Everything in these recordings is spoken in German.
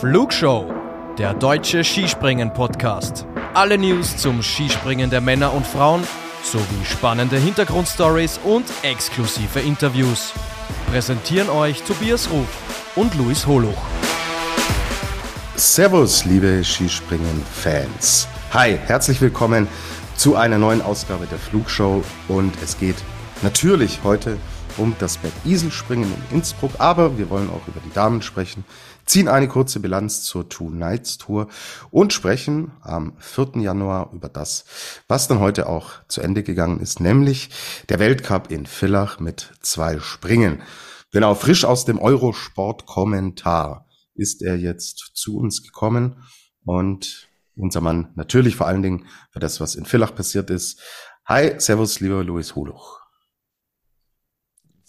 Flugshow, der deutsche Skispringen-Podcast. Alle News zum Skispringen der Männer und Frauen sowie spannende Hintergrundstories und exklusive Interviews. Präsentieren euch Tobias Ruf und Luis Holuch. Servus, liebe Skispringen-Fans. Hi, herzlich willkommen zu einer neuen Ausgabe der Flugshow und es geht natürlich heute um das Bergisel-Springen in Innsbruck, aber wir wollen auch über die Damen sprechen, ziehen eine kurze Bilanz zur Two Nights Tour und sprechen am 4. Januar über das, was dann heute auch zu Ende gegangen ist, nämlich der Weltcup in Villach mit zwei Springen. Genau, frisch aus dem Eurosport-Kommentar ist er jetzt zu uns gekommen und unser Mann natürlich vor allen Dingen für das, was in Villach passiert ist. Hi, Servus, lieber Louis Holuch.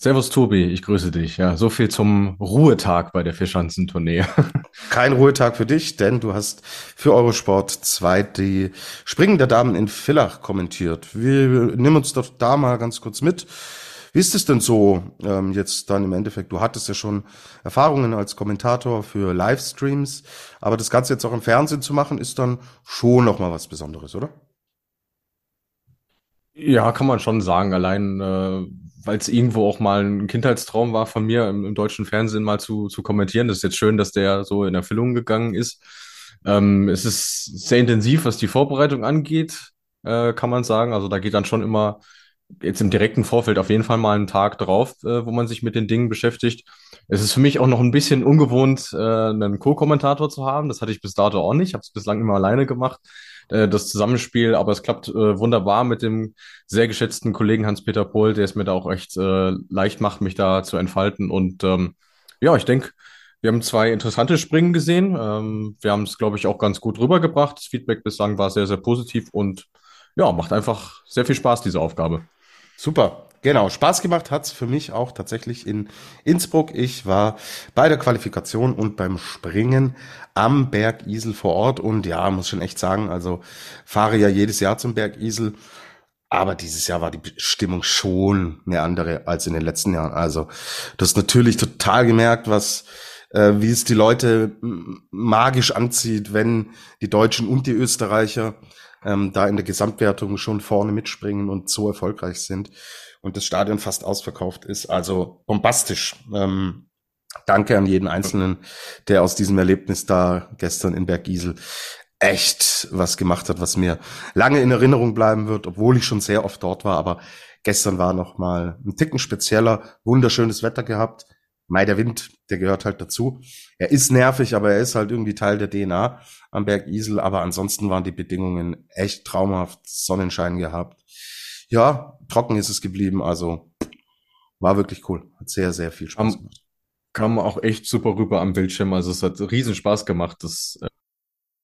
Servus Tobi, ich grüße dich. Ja, so viel zum Ruhetag bei der Vierschanzentournee. Kein Ruhetag für dich, denn du hast für Eurosport 2 die Springen der Damen in Villach kommentiert. Wir nehmen uns doch da mal ganz kurz mit. Wie ist es denn so ähm, jetzt dann im Endeffekt? Du hattest ja schon Erfahrungen als Kommentator für Livestreams, aber das Ganze jetzt auch im Fernsehen zu machen, ist dann schon noch mal was Besonderes, oder? Ja, kann man schon sagen. Allein, äh, weil es irgendwo auch mal ein Kindheitstraum war von mir, im, im, deutschen Fernsehen mal zu, zu kommentieren. Das ist jetzt schön, dass der so in Erfüllung gegangen ist. Ähm, es ist sehr intensiv, was die Vorbereitung angeht, äh, kann man sagen. Also da geht dann schon immer jetzt im direkten Vorfeld auf jeden Fall mal einen Tag drauf, äh, wo man sich mit den Dingen beschäftigt. Es ist für mich auch noch ein bisschen ungewohnt, äh, einen Co-Kommentator zu haben. Das hatte ich bis dato auch nicht. Ich habe es bislang immer alleine gemacht, äh, das Zusammenspiel. Aber es klappt äh, wunderbar mit dem sehr geschätzten Kollegen Hans-Peter Pohl, der es mir da auch echt äh, leicht macht, mich da zu entfalten. Und ähm, ja, ich denke, wir haben zwei interessante Springen gesehen. Ähm, wir haben es, glaube ich, auch ganz gut rübergebracht. Das Feedback bislang war sehr, sehr positiv und ja, macht einfach sehr viel Spaß, diese Aufgabe. Super. Genau, Spaß gemacht hat's für mich auch tatsächlich in Innsbruck. Ich war bei der Qualifikation und beim Springen am Berg Isel vor Ort und ja, muss schon echt sagen, also fahre ja jedes Jahr zum Berg Isel, aber dieses Jahr war die Stimmung schon eine andere als in den letzten Jahren. Also du hast natürlich total gemerkt, was äh, wie es die Leute magisch anzieht, wenn die Deutschen und die Österreicher ähm, da in der Gesamtwertung schon vorne mitspringen und so erfolgreich sind und das Stadion fast ausverkauft ist. Also bombastisch. Ähm, danke an jeden Einzelnen, der aus diesem Erlebnis da gestern in Bergisel echt was gemacht hat, was mir lange in Erinnerung bleiben wird, obwohl ich schon sehr oft dort war. Aber gestern war noch mal ein Ticken spezieller, wunderschönes Wetter gehabt. Mai, der Wind, der gehört halt dazu. Er ist nervig, aber er ist halt irgendwie Teil der DNA am Berg Isel. Aber ansonsten waren die Bedingungen echt traumhaft. Sonnenschein gehabt. Ja, trocken ist es geblieben. Also war wirklich cool. Hat sehr, sehr viel Spaß kam, gemacht. Kam auch echt super rüber am Bildschirm. Also es hat riesen Spaß gemacht, das,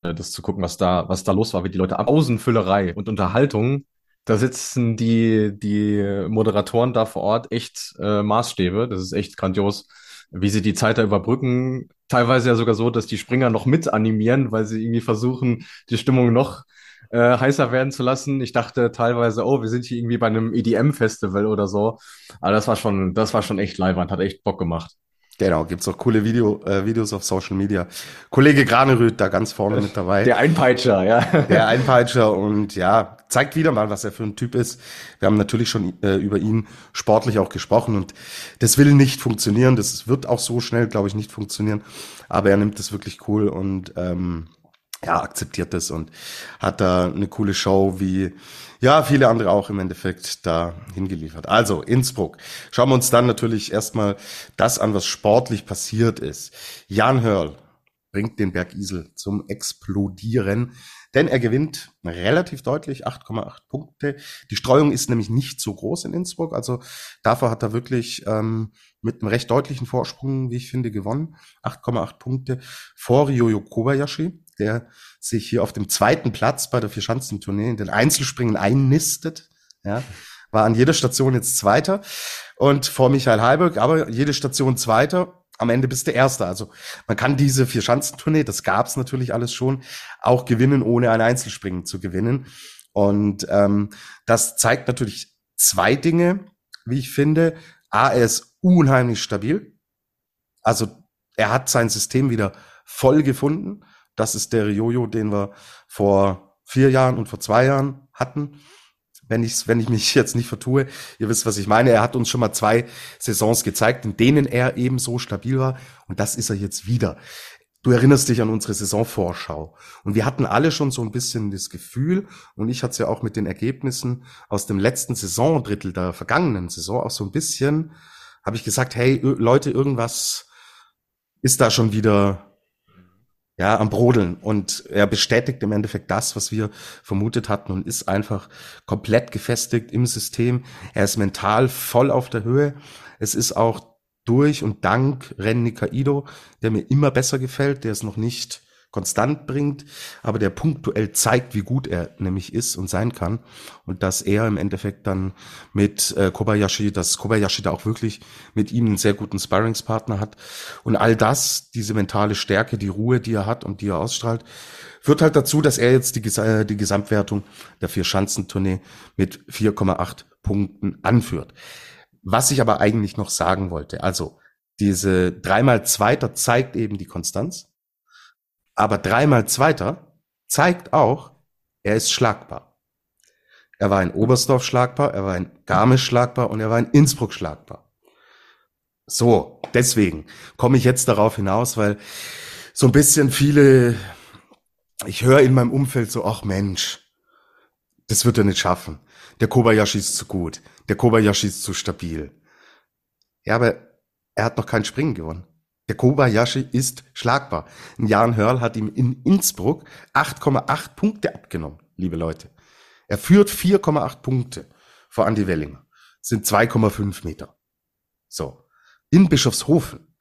äh, das zu gucken, was da, was da los war, wie die Leute Außenfüllerei und Unterhaltung da sitzen die, die Moderatoren da vor Ort echt äh, Maßstäbe. Das ist echt grandios, wie sie die Zeit da überbrücken. Teilweise ja sogar so, dass die Springer noch mit animieren, weil sie irgendwie versuchen, die Stimmung noch äh, heißer werden zu lassen. Ich dachte teilweise, oh, wir sind hier irgendwie bei einem EDM-Festival oder so. Aber das war schon, das war schon echt leiwand, hat echt Bock gemacht. Genau, gibt's auch coole Video, äh, Videos auf Social Media. Kollege Granerüth da ganz vorne mit dabei. Der Einpeitscher, ja. Der Einpeitscher und ja, zeigt wieder mal, was er für ein Typ ist. Wir haben natürlich schon äh, über ihn sportlich auch gesprochen und das will nicht funktionieren. Das wird auch so schnell, glaube ich, nicht funktionieren. Aber er nimmt das wirklich cool und ähm, ja, akzeptiert das und hat da eine coole Show wie ja, viele andere auch im Endeffekt da hingeliefert. Also Innsbruck. Schauen wir uns dann natürlich erstmal das an, was sportlich passiert ist. Jan Hörl bringt den Berg Isel zum Explodieren, denn er gewinnt relativ deutlich 8,8 Punkte. Die Streuung ist nämlich nicht so groß in Innsbruck, also dafür hat er wirklich ähm, mit einem recht deutlichen Vorsprung, wie ich finde, gewonnen. 8,8 Punkte vor Ryoyo Kobayashi der sich hier auf dem zweiten Platz bei der Vierschanzentournee in den Einzelspringen einnistet. Ja, war an jeder Station jetzt Zweiter und vor Michael Heiberg, aber jede Station Zweiter. Am Ende bist du Erster. Also man kann diese Vierschanzentournee, das gab's natürlich alles schon, auch gewinnen, ohne ein Einzelspringen zu gewinnen. Und ähm, das zeigt natürlich zwei Dinge, wie ich finde. A, er ist unheimlich stabil. Also er hat sein System wieder voll gefunden. Das ist der Jojo, den wir vor vier Jahren und vor zwei Jahren hatten. Wenn ich, wenn ich mich jetzt nicht vertue, ihr wisst, was ich meine. Er hat uns schon mal zwei Saisons gezeigt, in denen er eben so stabil war. Und das ist er jetzt wieder. Du erinnerst dich an unsere Saisonvorschau. Und wir hatten alle schon so ein bisschen das Gefühl, und ich hatte es ja auch mit den Ergebnissen aus dem letzten Saisondrittel der vergangenen Saison auch so ein bisschen, habe ich gesagt, hey Leute, irgendwas ist da schon wieder ja am Brodeln. Und er bestätigt im Endeffekt das, was wir vermutet hatten und ist einfach komplett gefestigt im System. Er ist mental voll auf der Höhe. Es ist auch durch und dank Renny Kaido, der mir immer besser gefällt, der es noch nicht konstant bringt, aber der punktuell zeigt, wie gut er nämlich ist und sein kann. Und dass er im Endeffekt dann mit äh, Kobayashi, dass Kobayashi da auch wirklich mit ihm einen sehr guten Sparringspartner hat. Und all das, diese mentale Stärke, die Ruhe, die er hat und die er ausstrahlt, führt halt dazu, dass er jetzt die, äh, die Gesamtwertung der Vier-Schanzentournee mit 4,8 Punkten anführt. Was ich aber eigentlich noch sagen wollte, also diese dreimal Zweiter zeigt eben die Konstanz, aber dreimal Zweiter zeigt auch, er ist schlagbar. Er war in Oberstdorf schlagbar, er war in Garmisch schlagbar und er war in Innsbruck schlagbar. So, deswegen komme ich jetzt darauf hinaus, weil so ein bisschen viele, ich höre in meinem Umfeld so, ach Mensch, das wird er nicht schaffen. Der Kobayashi ist zu gut. Der Kobayashi ist zu stabil. Ja, aber er hat noch kein Springen gewonnen. Der Kobayashi ist schlagbar. Jan Hörl hat ihm in Innsbruck 8,8 Punkte abgenommen, liebe Leute. Er führt 4,8 Punkte vor Andy Wellinger. Sind 2,5 Meter. So. In Bischofshofen.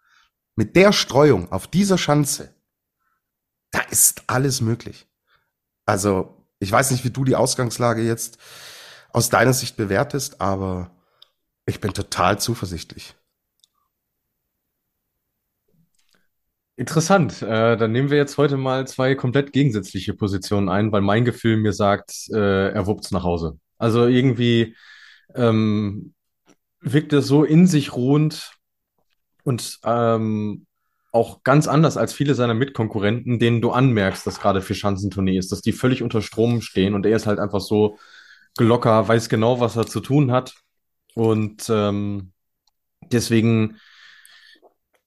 Mit der Streuung auf dieser Schanze, da ist alles möglich. Also, ich weiß nicht, wie du die Ausgangslage jetzt aus deiner Sicht bewertest, aber ich bin total zuversichtlich. Interessant. Äh, dann nehmen wir jetzt heute mal zwei komplett gegensätzliche Positionen ein, weil mein Gefühl mir sagt, äh, er wuppt's nach Hause. Also irgendwie ähm, wirkt er so in sich ruhend und ähm, auch ganz anders als viele seiner Mitkonkurrenten, denen du anmerkst, dass gerade für Schanzentournee ist, dass die völlig unter Strom stehen und er ist halt einfach so locker, weiß genau, was er zu tun hat. Und ähm, deswegen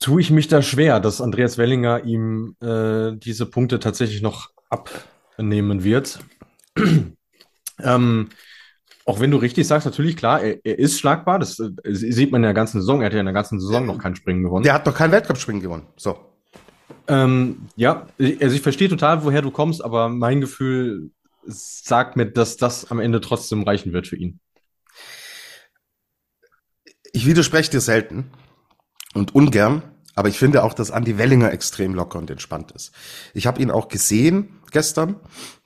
tue ich mich da schwer, dass Andreas Wellinger ihm äh, diese Punkte tatsächlich noch abnehmen wird. ähm, auch wenn du richtig sagst, natürlich klar, er, er ist schlagbar. Das, das, äh, sieht man in der ganzen Saison. Er hat ja in der ganzen Saison noch kein Springen gewonnen. Der hat noch kein Weltcup-Springen gewonnen. So. Ähm, ja, also ich verstehe total, woher du kommst, aber mein Gefühl sagt mir, dass das am Ende trotzdem reichen wird für ihn. Ich widerspreche dir selten und ungern, aber ich finde auch, dass Andy Wellinger extrem locker und entspannt ist. Ich habe ihn auch gesehen gestern.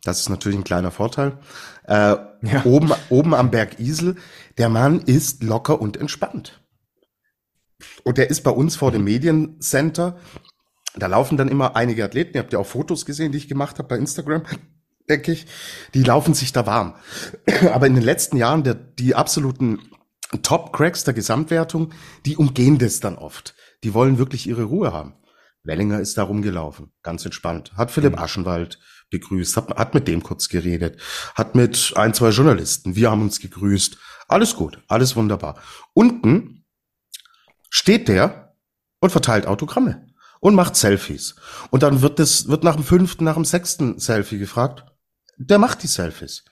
Das ist natürlich ein kleiner Vorteil. Äh, ja. oben, oben am Berg Isel. Der Mann ist locker und entspannt. Und der ist bei uns vor dem Mediencenter. Da laufen dann immer einige Athleten. Ihr habt ja auch Fotos gesehen, die ich gemacht habe bei Instagram denke ich, die laufen sich da warm. Aber in den letzten Jahren, der, die absoluten Top-Cracks der Gesamtwertung, die umgehen das dann oft. Die wollen wirklich ihre Ruhe haben. Wellinger ist da rumgelaufen, ganz entspannt. Hat Philipp mhm. Aschenwald begrüßt, hat, hat mit dem kurz geredet, hat mit ein, zwei Journalisten, wir haben uns gegrüßt. Alles gut, alles wunderbar. Unten steht der und verteilt Autogramme und macht Selfies. Und dann wird es, wird nach dem fünften, nach dem sechsten Selfie gefragt, der macht die Selfies.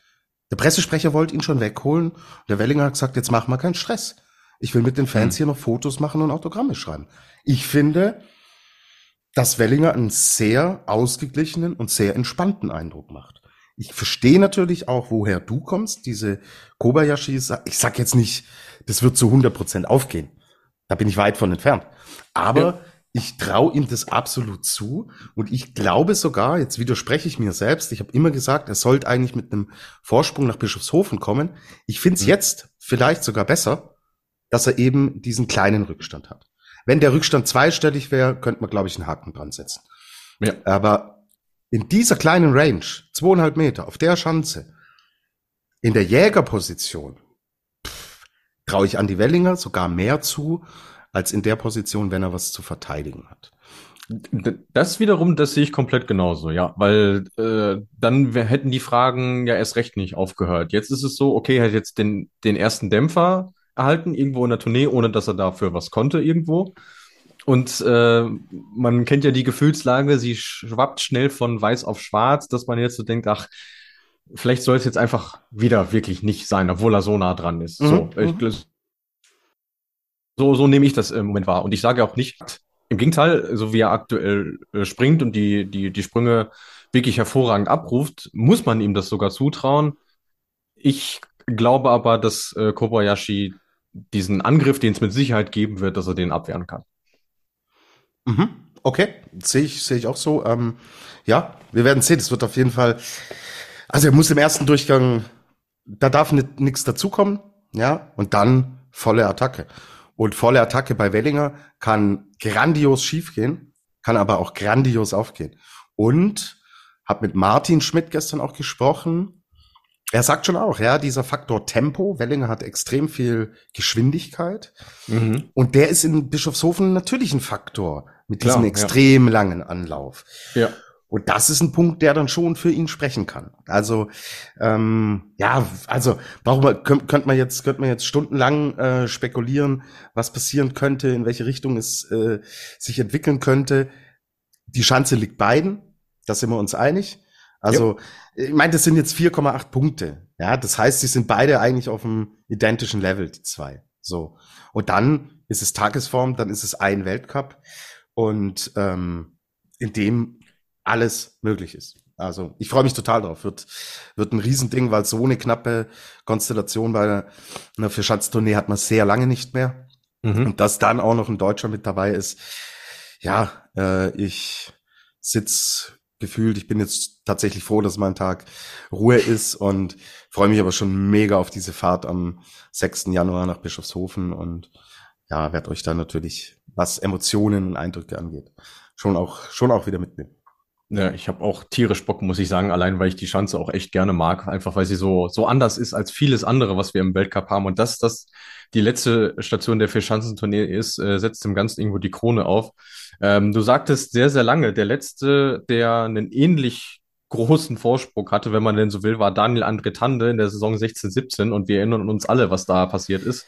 Der Pressesprecher wollte ihn schon wegholen. Der Wellinger hat gesagt, jetzt machen wir keinen Stress. Ich will mit den Fans hm. hier noch Fotos machen und Autogramme schreiben. Ich finde, dass Wellinger einen sehr ausgeglichenen und sehr entspannten Eindruck macht. Ich verstehe natürlich auch, woher du kommst, diese Kobayashi. Ich sag jetzt nicht, das wird zu 100 Prozent aufgehen. Da bin ich weit von entfernt. Aber ja ich traue ihm das absolut zu und ich glaube sogar, jetzt widerspreche ich mir selbst, ich habe immer gesagt, er sollte eigentlich mit einem Vorsprung nach Bischofshofen kommen. Ich finde es mhm. jetzt vielleicht sogar besser, dass er eben diesen kleinen Rückstand hat. Wenn der Rückstand zweistellig wäre, könnte man, glaube ich, einen Haken dran setzen. Ja. Aber in dieser kleinen Range, zweieinhalb Meter, auf der Schanze, in der Jägerposition, traue ich Andi Wellinger sogar mehr zu, als in der Position, wenn er was zu verteidigen hat. Das wiederum, das sehe ich komplett genauso, ja, weil äh, dann hätten die Fragen ja erst recht nicht aufgehört. Jetzt ist es so, okay, er hat jetzt den, den ersten Dämpfer erhalten, irgendwo in der Tournee, ohne dass er dafür was konnte irgendwo. Und äh, man kennt ja die Gefühlslage, sie schwappt schnell von weiß auf schwarz, dass man jetzt so denkt, ach, vielleicht soll es jetzt einfach wieder wirklich nicht sein, obwohl er so nah dran ist. Mhm. So, ich, mhm. So, so nehme ich das im Moment wahr. Und ich sage auch nicht, im Gegenteil, so wie er aktuell äh, springt und die, die, die Sprünge wirklich hervorragend abruft, muss man ihm das sogar zutrauen. Ich glaube aber, dass äh, Kobayashi diesen Angriff, den es mit Sicherheit geben wird, dass er den abwehren kann. Mhm. Okay, sehe ich, sehe ich auch so. Ähm, ja, wir werden sehen. Es wird auf jeden Fall. Also er muss im ersten Durchgang, da darf nichts dazukommen, ja, und dann volle Attacke. Und volle Attacke bei Wellinger kann grandios schiefgehen, kann aber auch grandios aufgehen. Und habe mit Martin Schmidt gestern auch gesprochen. Er sagt schon auch, ja, dieser Faktor Tempo. Wellinger hat extrem viel Geschwindigkeit. Mhm. Und der ist in Bischofshofen natürlich ein Faktor mit diesem Klar, extrem ja. langen Anlauf. Ja. Und das ist ein Punkt, der dann schon für ihn sprechen kann. Also ähm, ja, also warum könnte man jetzt könnte man jetzt stundenlang äh, spekulieren, was passieren könnte, in welche Richtung es äh, sich entwickeln könnte. Die Chance liegt beiden, da sind wir uns einig. Also ja. ich meine, das sind jetzt 4,8 Punkte. Ja, das heißt, sie sind beide eigentlich auf einem identischen Level, die zwei. So und dann ist es Tagesform, dann ist es ein Weltcup und ähm, in dem alles möglich ist. Also ich freue mich total drauf. Wird, wird ein Riesending, weil so eine knappe Konstellation bei einer Vierschanztournee hat man sehr lange nicht mehr. Mhm. Und dass dann auch noch ein Deutscher mit dabei ist, ja, äh, ich sitz gefühlt, ich bin jetzt tatsächlich froh, dass mein Tag Ruhe ist und freue mich aber schon mega auf diese Fahrt am 6. Januar nach Bischofshofen und ja, werde euch dann natürlich, was Emotionen und Eindrücke angeht, schon auch, schon auch wieder mitnehmen. Ja, ich habe auch tierisch Bock, muss ich sagen, allein weil ich die Schanze auch echt gerne mag, einfach weil sie so so anders ist als vieles andere, was wir im Weltcup haben. Und dass das die letzte Station der Vier-Schanzentournee ist, äh, setzt dem Ganzen irgendwo die Krone auf. Ähm, du sagtest sehr, sehr lange, der letzte, der einen ähnlich großen Vorsprung hatte, wenn man denn so will, war Daniel André Tande in der Saison 16-17 und wir erinnern uns alle, was da passiert ist.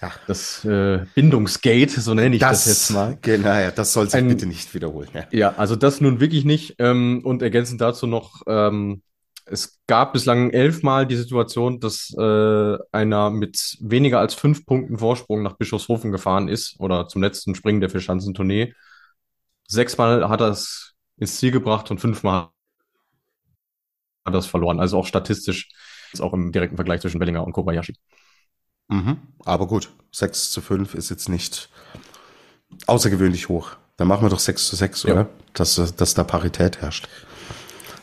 Ja. Das äh, Bindungsgate, so nenne ich das, das, jetzt mal. Genau, ja, das soll sich Ein, bitte nicht wiederholen. Ja. ja, also das nun wirklich nicht. Ähm, und ergänzend dazu noch, ähm, es gab bislang elfmal die Situation, dass äh, einer mit weniger als fünf Punkten Vorsprung nach Bischofshofen gefahren ist oder zum letzten Springen der Vierschanzentournee. Sechsmal hat er es ins Ziel gebracht und fünfmal hat er es verloren. Also auch statistisch, ist auch im direkten Vergleich zwischen Bellinger und Kobayashi. Mhm. Aber gut, 6 zu 5 ist jetzt nicht außergewöhnlich hoch. Dann machen wir doch 6 zu 6, ja. oder? Dass, dass da Parität herrscht.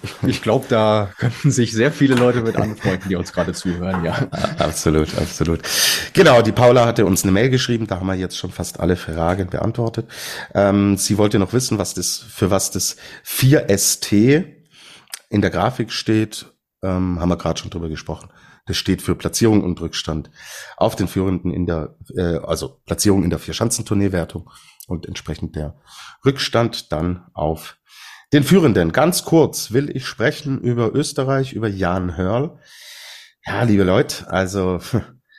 Ich, ich glaube, da könnten sich sehr viele Leute mit anfreunden, die uns gerade zuhören, ja. Absolut, absolut. Genau, die Paula hatte uns eine Mail geschrieben, da haben wir jetzt schon fast alle Fragen beantwortet. Ähm, sie wollte noch wissen, was das, für was das 4ST in der Grafik steht. Ähm, haben wir gerade schon drüber gesprochen. Das steht für Platzierung und Rückstand auf den Führenden in der, äh, also Platzierung in der Vierschanzentourneewertung und entsprechend der Rückstand dann auf den Führenden. Ganz kurz will ich sprechen über Österreich, über Jan Hörl. Ja, liebe Leute, also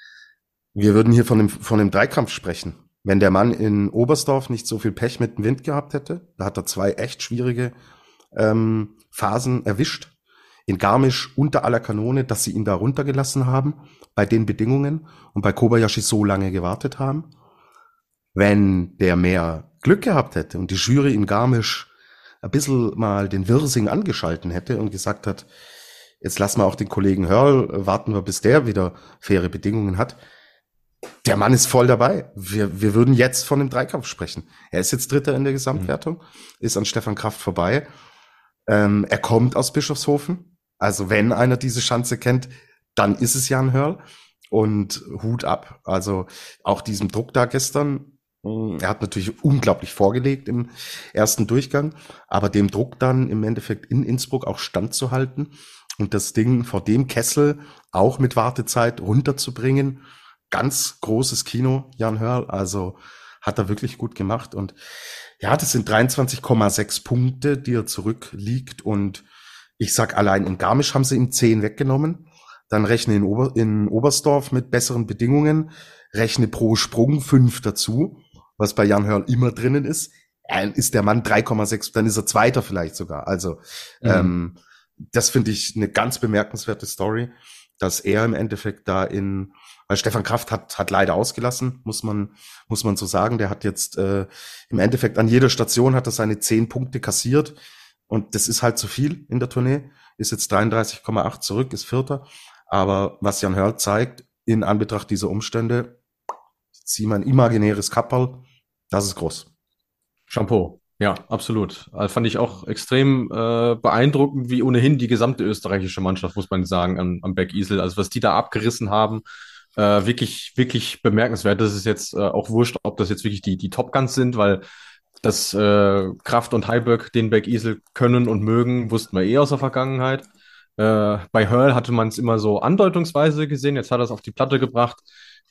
wir würden hier von dem, von dem Dreikampf sprechen. Wenn der Mann in Oberstdorf nicht so viel Pech mit dem Wind gehabt hätte, da hat er zwei echt schwierige ähm, Phasen erwischt in Garmisch unter aller Kanone, dass sie ihn da runtergelassen haben bei den Bedingungen und bei Kobayashi so lange gewartet haben. Wenn der mehr Glück gehabt hätte und die Jury in Garmisch ein bisschen mal den Wirsing angeschalten hätte und gesagt hat, jetzt lassen wir auch den Kollegen Hörl, warten wir, bis der wieder faire Bedingungen hat. Der Mann ist voll dabei. Wir, wir würden jetzt von dem Dreikampf sprechen. Er ist jetzt Dritter in der Gesamtwertung, mhm. ist an Stefan Kraft vorbei. Ähm, er kommt aus Bischofshofen, also wenn einer diese Schanze kennt, dann ist es Jan Hörl. Und Hut ab. Also auch diesem Druck da gestern. Hm, er hat natürlich unglaublich vorgelegt im ersten Durchgang, aber dem Druck dann im Endeffekt in Innsbruck auch standzuhalten und das Ding vor dem Kessel auch mit Wartezeit runterzubringen. Ganz großes Kino, Jan Hörl. Also hat er wirklich gut gemacht. Und ja, das sind 23,6 Punkte, die er zurückliegt. Und ich sag allein in Garmisch haben sie ihm 10 weggenommen. Dann rechne in, Ober in Oberstdorf mit besseren Bedingungen, rechne pro Sprung 5 dazu, was bei Jan Hörl immer drinnen ist. Dann ist der Mann 3,6, dann ist er Zweiter vielleicht sogar. Also mhm. ähm, das finde ich eine ganz bemerkenswerte Story, dass er im Endeffekt da in weil Stefan Kraft hat, hat leider ausgelassen, muss man, muss man so sagen. Der hat jetzt äh, im Endeffekt an jeder Station hat er seine zehn Punkte kassiert. Und das ist halt zu viel in der Tournee. Ist jetzt 33,8 zurück, ist Vierter. Aber was Jan Hörl zeigt, in Anbetracht dieser Umstände, zieh mal ein imaginäres Kapperl, das ist groß. Shampoo. Ja, absolut. Also fand ich auch extrem äh, beeindruckend, wie ohnehin die gesamte österreichische Mannschaft, muss man sagen, am, am Bergisel. Also was die da abgerissen haben, äh, wirklich, wirklich bemerkenswert. Das ist jetzt äh, auch wurscht, ob das jetzt wirklich die, die Top Guns sind, weil das äh, Kraft und Heiberg den Bergisel können und mögen, wussten wir eh aus der Vergangenheit. Äh, bei Hurl hatte man es immer so andeutungsweise gesehen, jetzt hat er es auf die Platte gebracht.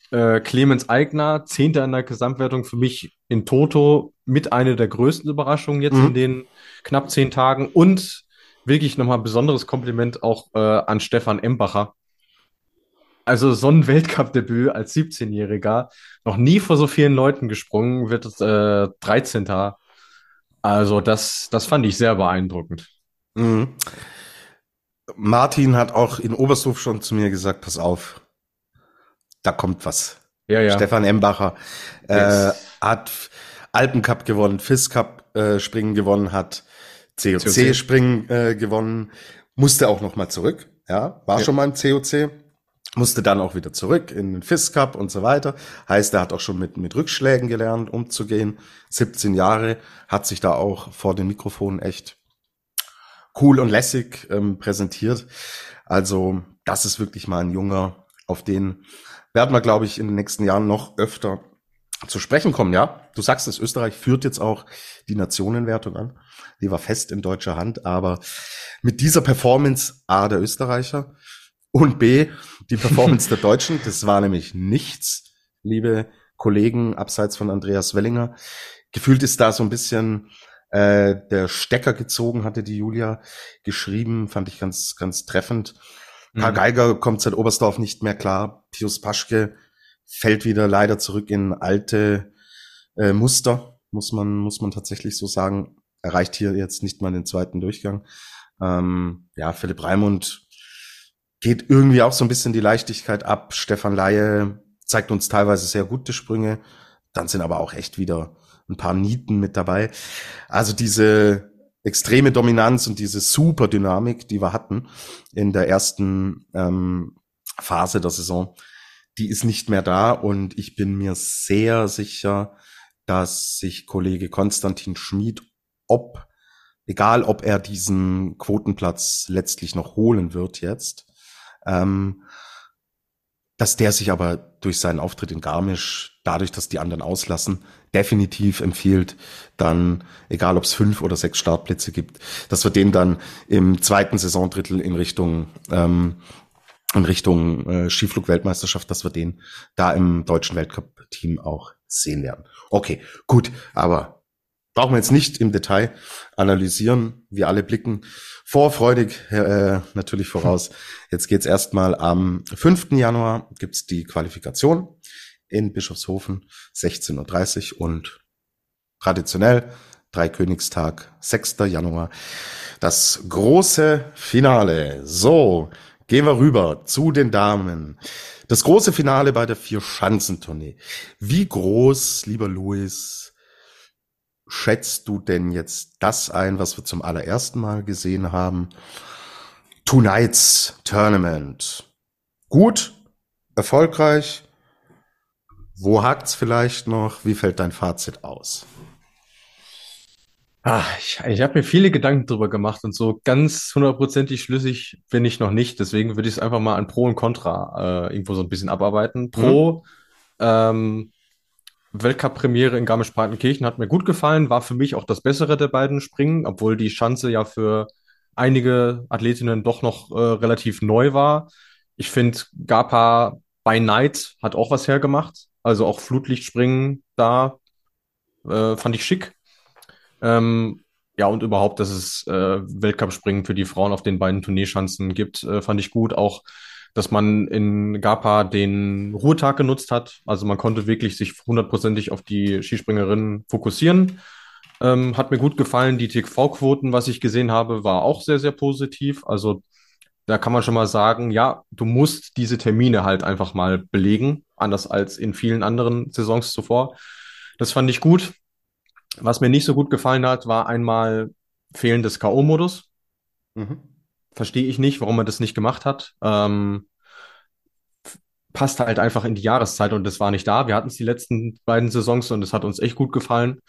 Äh, Clemens Eigner, Zehnter in der Gesamtwertung, für mich in Toto mit einer der größten Überraschungen jetzt mhm. in den knapp zehn Tagen. Und wirklich nochmal ein besonderes Kompliment auch äh, an Stefan Embacher, also so ein Weltcup-Debüt als 17-Jähriger, noch nie vor so vielen Leuten gesprungen, wird äh, 13. Also das, das fand ich sehr beeindruckend. Mhm. Martin hat auch in Obersthof schon zu mir gesagt, pass auf, da kommt was. Ja, ja. Stefan Embacher äh, yes. hat Alpencup gewonnen, FIS Cup äh, Springen gewonnen, hat COC, COC. Springen äh, gewonnen, musste auch noch mal zurück. Ja, war ja. schon mal im COC musste dann auch wieder zurück in den FIS Cup und so weiter. Heißt, er hat auch schon mit, mit Rückschlägen gelernt, umzugehen. 17 Jahre, hat sich da auch vor den Mikrofonen echt cool und lässig ähm, präsentiert. Also das ist wirklich mal ein Junger, auf den werden wir, glaube ich, in den nächsten Jahren noch öfter zu sprechen kommen. Ja, du sagst es, Österreich führt jetzt auch die Nationenwertung an. Die war fest in deutscher Hand, aber mit dieser Performance A der Österreicher und B, die Performance der Deutschen, das war nämlich nichts, liebe Kollegen, abseits von Andreas Wellinger. Gefühlt ist da so ein bisschen äh, der Stecker gezogen, hatte die Julia geschrieben, fand ich ganz, ganz treffend. Mhm. Karl Geiger kommt seit Oberstdorf nicht mehr klar. Pius Paschke fällt wieder leider zurück in alte äh, Muster, muss man, muss man tatsächlich so sagen. Erreicht hier jetzt nicht mal den zweiten Durchgang. Ähm, ja, Philipp Raimund geht irgendwie auch so ein bisschen die Leichtigkeit ab. Stefan Laie zeigt uns teilweise sehr gute Sprünge. Dann sind aber auch echt wieder ein paar Nieten mit dabei. Also diese extreme Dominanz und diese super Dynamik, die wir hatten in der ersten ähm, Phase der Saison, die ist nicht mehr da und ich bin mir sehr sicher, dass sich Kollege Konstantin Schmid, ob, egal ob er diesen Quotenplatz letztlich noch holen wird jetzt, ähm, dass der sich aber durch seinen Auftritt in Garmisch, dadurch, dass die anderen auslassen, definitiv empfiehlt, dann, egal ob es fünf oder sechs Startplätze gibt, dass wir den dann im zweiten Saisondrittel in Richtung ähm, in Richtung äh, Skiflug-Weltmeisterschaft, dass wir den da im deutschen Weltcup-Team auch sehen werden. Okay, gut, aber brauchen wir jetzt nicht im Detail analysieren. Wir alle blicken vorfreudig äh, natürlich voraus. Jetzt geht's erstmal am 5. Januar gibt's die Qualifikation in Bischofshofen 16.30 Uhr und traditionell Dreikönigstag 6. Januar das große Finale. So, gehen wir rüber zu den Damen. Das große Finale bei der Vier-Schanzentournee. Wie groß, lieber Louis, schätzt du denn jetzt das ein, was wir zum allerersten Mal gesehen haben? Tonight's Tournament. Gut, erfolgreich. Wo hakt's vielleicht noch? Wie fällt dein Fazit aus? Ah, ich ich habe mir viele Gedanken drüber gemacht und so ganz hundertprozentig schlüssig bin ich noch nicht. Deswegen würde ich es einfach mal an Pro und Contra äh, irgendwo so ein bisschen abarbeiten. Pro, mhm. ähm, Weltcup-Premiere in Garmisch-Partenkirchen hat mir gut gefallen, war für mich auch das bessere der beiden Springen, obwohl die Schanze ja für einige Athletinnen doch noch äh, relativ neu war. Ich finde, Gapa by Night hat auch was hergemacht. Also auch Flutlichtspringen da Äh, fand ich schick. Ähm, ja, und überhaupt, dass es äh, Weltcup-Springen für die Frauen auf den beiden Turnierschanzen gibt, äh, fand ich gut. Auch, dass man in Gapa den Ruhetag genutzt hat. Also man konnte wirklich sich hundertprozentig auf die Skispringerinnen fokussieren. Ähm, hat mir gut gefallen. Die TV-Quoten, was ich gesehen habe, war auch sehr, sehr positiv. Also da kann man schon mal sagen, ja, du musst diese Termine halt einfach mal belegen, anders als in vielen anderen Saisons zuvor. Das fand ich gut. Was mir nicht so gut gefallen hat, war einmal fehlendes K.O.-Modus. Mhm. Verstehe ich nicht, warum man das nicht gemacht hat. Ähm, passt halt einfach in die Jahreszeit und das war nicht da. Wir hatten es die letzten beiden Saisons und es hat uns echt gut gefallen.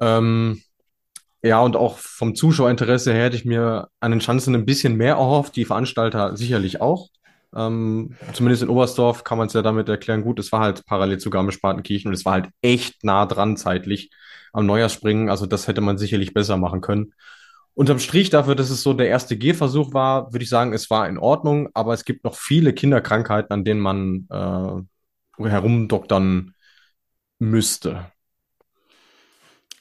Ähm, ja, und auch vom Zuschauerinteresse her hätte ich mir an den Schanzen ein bisschen mehr erhofft, die Veranstalter sicherlich auch. Ähm, zumindest in Oberstdorf kann man es ja damit erklären, gut, es war halt parallel zu Garmisch-Partenkirchen und es war halt echt nah dran zeitlich am Neujahrsspringen. Also das hätte man sicherlich besser machen können. Unterm Strich dafür, dass es so der erste Gehversuch war, würde ich sagen, es war in Ordnung, aber es gibt noch viele Kinderkrankheiten, an denen man äh, herumdoktern müsste.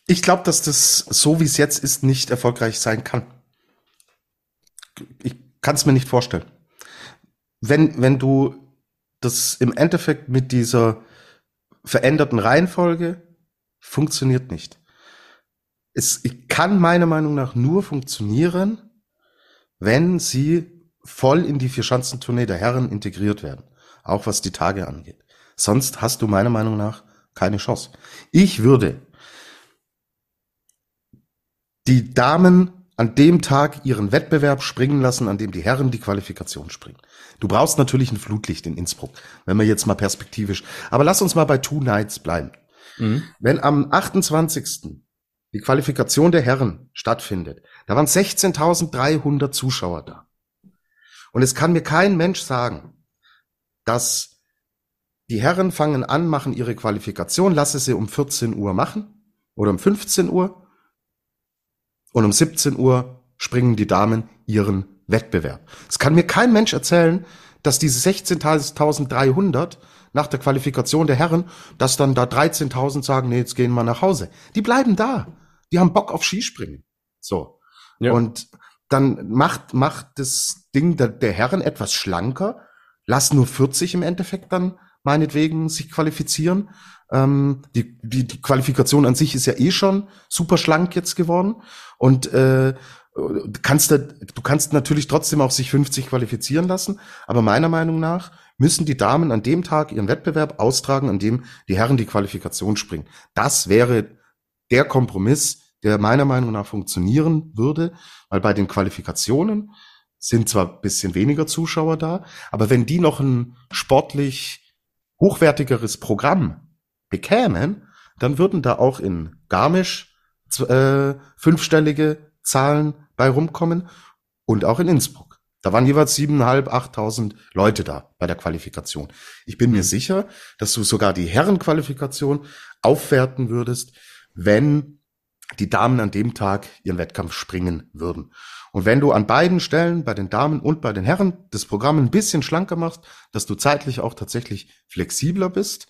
Ich glaube, dass das, so wie es jetzt ist, nicht erfolgreich sein kann. Ich kann es mir nicht vorstellen. Wenn, wenn du das im Endeffekt mit dieser veränderten Reihenfolge funktioniert nicht. Es kann meiner Meinung nach nur funktionieren, wenn sie voll in die Vierschanzentournee der Herren integriert werden. Auch was die Tage angeht. Sonst hast du meiner Meinung nach keine Chance. Ich würde die Damen an dem Tag ihren Wettbewerb springen lassen, an dem die Herren die Qualifikation springen. Du brauchst natürlich ein Flutlicht in Innsbruck, wenn wir jetzt mal perspektivisch. Aber lass uns mal bei Two Nights bleiben. Mhm. Wenn am 28. die Qualifikation der Herren stattfindet, da waren 16.300 Zuschauer da. Und es kann mir kein Mensch sagen, dass die Herren fangen an, machen ihre Qualifikation, lasse sie um 14 Uhr machen oder um 15 Uhr und um 17 Uhr springen die Damen ihren Wettbewerb. Es kann mir kein Mensch erzählen, dass diese 16.300 nach der Qualifikation der Herren, dass dann da 13.000 sagen, nee, jetzt gehen wir nach Hause. Die bleiben da. Die haben Bock auf Skispringen. So. Ja. Und dann macht, macht das Ding der, der Herren etwas schlanker. Lass nur 40 im Endeffekt dann meinetwegen sich qualifizieren. Ähm, die, die, die Qualifikation an sich ist ja eh schon super schlank jetzt geworden. Und äh, kannst du, du kannst natürlich trotzdem auch sich 50 qualifizieren lassen, aber meiner Meinung nach müssen die Damen an dem Tag ihren Wettbewerb austragen, an dem die Herren die Qualifikation springen. Das wäre der Kompromiss, der meiner Meinung nach funktionieren würde, weil bei den Qualifikationen sind zwar bisschen weniger Zuschauer da, aber wenn die noch ein sportlich hochwertigeres Programm bekämen, dann würden da auch in Garmisch äh, fünfstellige Zahlen bei rumkommen und auch in Innsbruck. Da waren jeweils siebeneinhalb, achttausend Leute da bei der Qualifikation. Ich bin mir mhm. sicher, dass du sogar die Herrenqualifikation aufwerten würdest, wenn die Damen an dem Tag ihren Wettkampf springen würden. Und wenn du an beiden Stellen, bei den Damen und bei den Herren, das Programm ein bisschen schlanker machst, dass du zeitlich auch tatsächlich flexibler bist,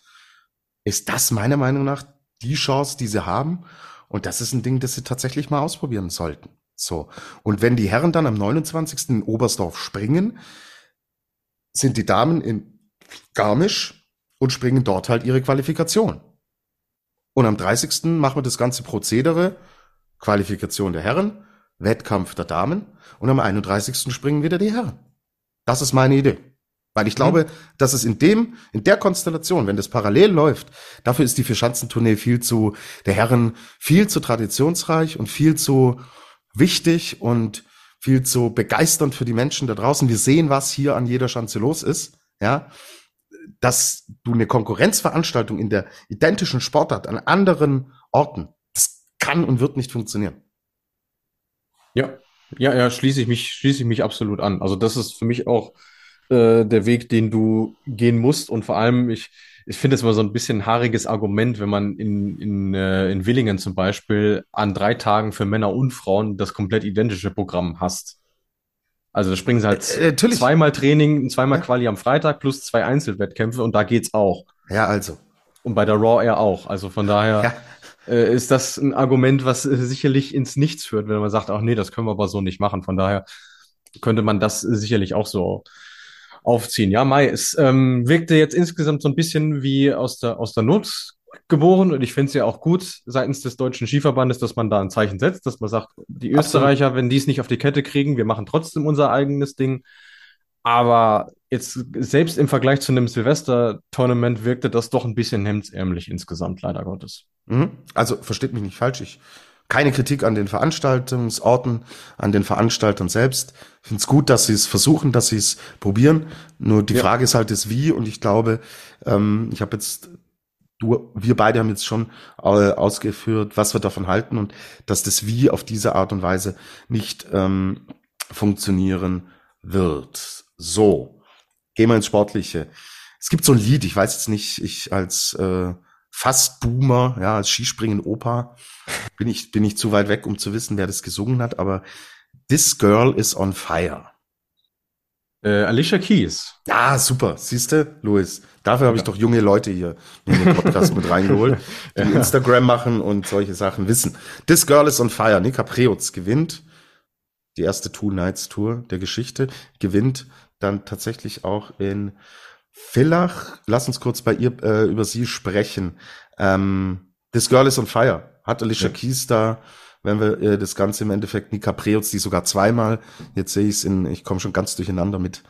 ist das meiner Meinung nach die Chance, die sie haben. Und das ist ein Ding, das sie tatsächlich mal ausprobieren sollten. So. Und wenn die Herren dann am 29. in Oberstdorf springen, sind die Damen in Garmisch und springen dort halt ihre Qualifikation. Und am 30. machen wir das ganze Prozedere, Qualifikation der Herren, Wettkampf der Damen und am 31. springen wieder die Herren. Das ist meine Idee. Weil ich glaube, mhm. dass es in dem, in der Konstellation, wenn das parallel läuft, dafür ist die Vierschanzentournee viel zu, der Herren viel zu traditionsreich und viel zu wichtig und viel zu begeisternd für die Menschen da draußen. Wir sehen, was hier an jeder Schanze los ist, ja. Dass du eine Konkurrenzveranstaltung in der identischen Sportart an anderen Orten, das kann und wird nicht funktionieren. Ja, ja, ja, schließe ich mich, schließe ich mich absolut an. Also das ist für mich auch äh, der Weg, den du gehen musst. Und vor allem, ich, ich finde es immer so ein bisschen haariges Argument, wenn man in, in, äh, in Willingen zum Beispiel an drei Tagen für Männer und Frauen das komplett identische Programm hast. Also da springen sie halt äh, zweimal Training, zweimal ja. Quali am Freitag plus zwei Einzelwettkämpfe und da geht's auch. Ja, also. Und bei der Raw Air auch. Also von daher. Ja. äh, ist das ein Argument, was äh, sicherlich ins Nichts führt, wenn man sagt, ach nee, das können wir aber so nicht machen. Von daher könnte man das sicherlich auch so aufziehen. Ja, Mai, es ähm, wirkte jetzt insgesamt so ein bisschen wie aus der, aus der Not geboren und ich finde es ja auch gut seitens des Deutschen Skiverbandes, dass man da ein Zeichen setzt, dass man sagt, die Österreicher, Absolut. wenn die es nicht auf die Kette kriegen, wir machen trotzdem unser eigenes Ding. Aber jetzt selbst im Vergleich zu einem Silvester-Tournament wirkte das doch ein bisschen hemdsärmlich insgesamt, leider Gottes. Mhm. Also versteht mich nicht falsch, ich keine Kritik an den Veranstaltungsorten, an den Veranstaltern selbst. Ich finde es gut, dass sie es versuchen, dass sie es probieren. Nur die ja. Frage ist halt das Wie und ich glaube, ähm, ich habe jetzt, du, wir beide haben jetzt schon äh, ausgeführt, was wir davon halten und dass das Wie auf diese Art und Weise nicht ähm, funktionieren wird. So, gehen wir ins Sportliche. Es gibt so ein Lied, ich weiß jetzt nicht, ich als äh, fast Boomer, ja, als Skispringen-Opa, bin ich, bin ich zu weit weg, um zu wissen, wer das gesungen hat, aber This Girl is on Fire. Äh, Alicia Keys. Ja, super. Siehste, Louis, dafür habe ich doch junge Leute hier in den Podcast mit reingeholt, die ja. Instagram machen und solche Sachen wissen. This Girl is on Fire. Nika Preutz gewinnt die erste Two Nights Tour der Geschichte, gewinnt dann tatsächlich auch in Villach, lass uns kurz bei ihr äh, über sie sprechen. Ähm, This Girl is on Fire. Hat Alicia ja. Keys da, wenn wir äh, das Ganze im Endeffekt Nika Preutz, die sogar zweimal, jetzt sehe ich es in, ich komme schon ganz durcheinander mit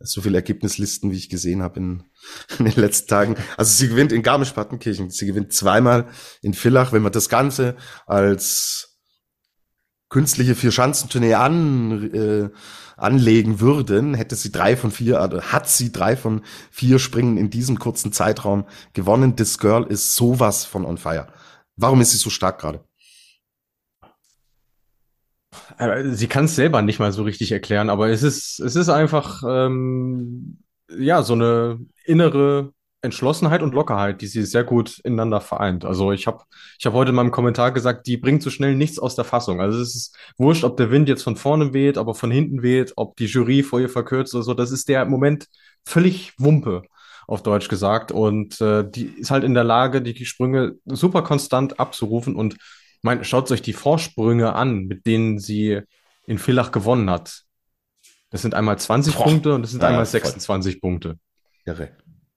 so viele Ergebnislisten, wie ich gesehen habe in, in den letzten Tagen. Also sie gewinnt in Garmisch-Partenkirchen, sie gewinnt zweimal in Villach. Wenn man das Ganze als künstliche Vier-Schanzentournee an, äh, anlegen würden, hätte sie drei von vier, also hat sie drei von vier Springen in diesem kurzen Zeitraum gewonnen. This Girl ist sowas von on fire. Warum ist sie so stark gerade? Sie kann es selber nicht mal so richtig erklären, aber es ist, es ist einfach ähm, ja so eine innere Entschlossenheit und Lockerheit, die sie sehr gut ineinander vereint. Also ich habe ich hab heute in meinem Kommentar gesagt, die bringt so schnell nichts aus der Fassung. Also es ist wurscht, ob der Wind jetzt von vorne weht, aber von hinten weht, ob die Jury vor ihr verkürzt oder so. Das ist der Moment völlig Wumpe, auf Deutsch gesagt. Und äh, die ist halt in der Lage, die Sprünge super konstant abzurufen. Und mein, schaut euch die Vorsprünge an, mit denen sie in Villach gewonnen hat. Das sind einmal 20 Boah. Punkte und das sind ja, einmal 26 voll. Punkte. Irre